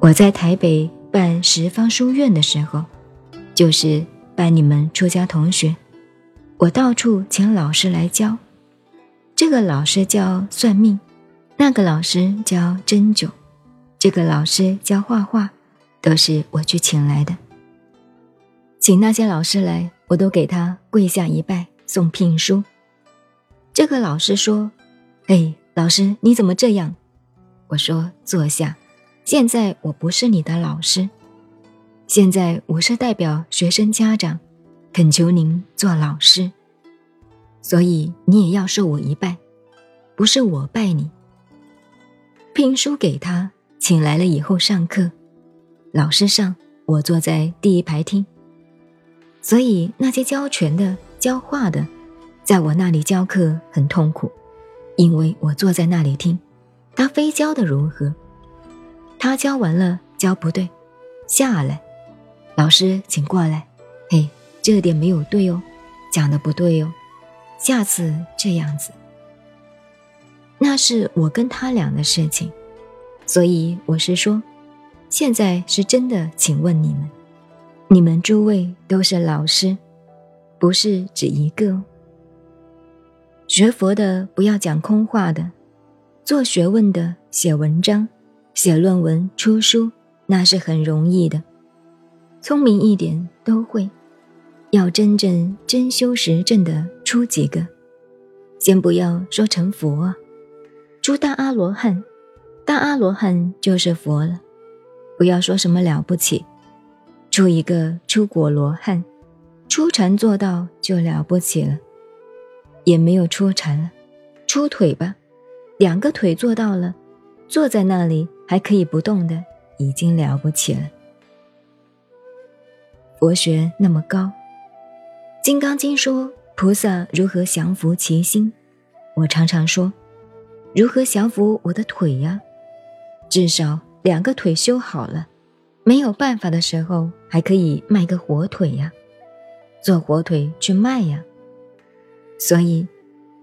我在台北办十方书院的时候，就是办你们出家同学，我到处请老师来教。这个老师教算命，那个老师教针灸，这个老师教画画，都是我去请来的。请那些老师来，我都给他跪下一拜，送聘书。这个老师说：“哎，老师你怎么这样？”我说：“坐下。”现在我不是你的老师，现在我是代表学生家长，恳求您做老师，所以你也要受我一拜，不是我拜你。聘书给他，请来了以后上课，老师上，我坐在第一排听，所以那些教拳的、教画的，在我那里教课很痛苦，因为我坐在那里听，他非教的如何？他教完了，教不对，下来，老师请过来。嘿，这点没有对哦，讲的不对哦，下次这样子。那是我跟他俩的事情，所以我是说，现在是真的，请问你们，你们诸位都是老师，不是只一个。学佛的不要讲空话的，做学问的写文章。写论文、出书，那是很容易的，聪明一点都会。要真正真修实证的出几个，先不要说成佛啊，出大阿罗汉，大阿罗汉就是佛了。不要说什么了不起，出一个出果罗汉，出禅做到就了不起了，也没有出禅了，出腿吧，两个腿做到了，坐在那里。还可以不动的，已经了不起了。佛学那么高，《金刚经》说菩萨如何降服其心，我常常说，如何降服我的腿呀？至少两个腿修好了，没有办法的时候，还可以卖个火腿呀，做火腿去卖呀。所以，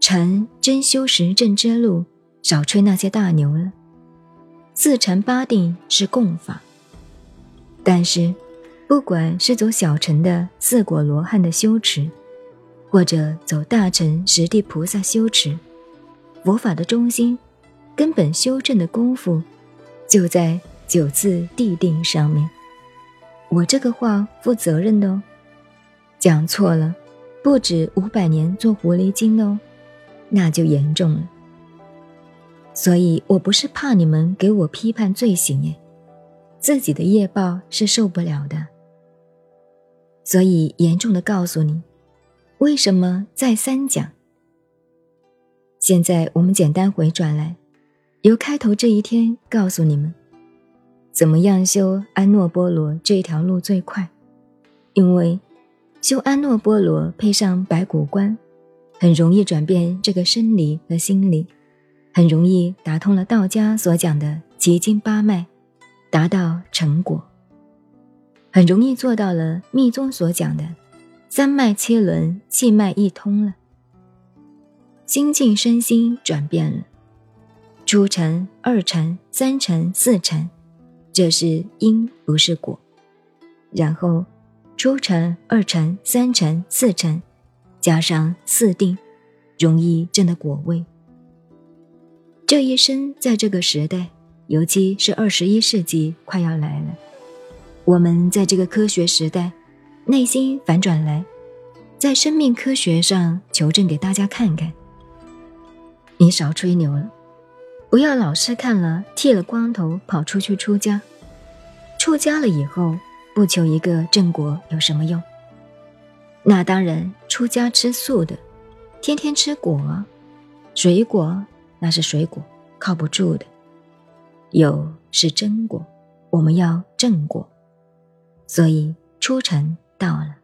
臣真修实证之路，少吹那些大牛了。四禅八定是共法，但是，不管是走小乘的四果罗汉的修持，或者走大乘十地菩萨修持，佛法的中心、根本修正的功夫，就在九次地定上面。我这个话负责任的哦，讲错了，不止五百年做狐狸精哦，那就严重了。所以我不是怕你们给我批判罪行耶，自己的业报是受不了的。所以严重的告诉你，为什么再三讲？现在我们简单回转来，由开头这一天告诉你们，怎么样修安诺波罗这条路最快？因为修安诺波罗配上白骨观，很容易转变这个生理和心理。很容易打通了道家所讲的奇经八脉，达到成果。很容易做到了密宗所讲的三脉七轮气脉一通了，心境身心转变了，初禅、二禅、三禅、四禅，这是因不是果。然后初禅、二禅、三禅、四禅，加上四定，容易证的果位。这一生在这个时代，尤其是二十一世纪快要来了，我们在这个科学时代，内心反转来，在生命科学上求证给大家看看。你少吹牛了，不要老是看了剃了光头跑出去出家，出家了以后不求一个正果有什么用？那当然，出家吃素的，天天吃果，水果。那是水果，靠不住的。有是真果，我们要正果，所以出尘到了。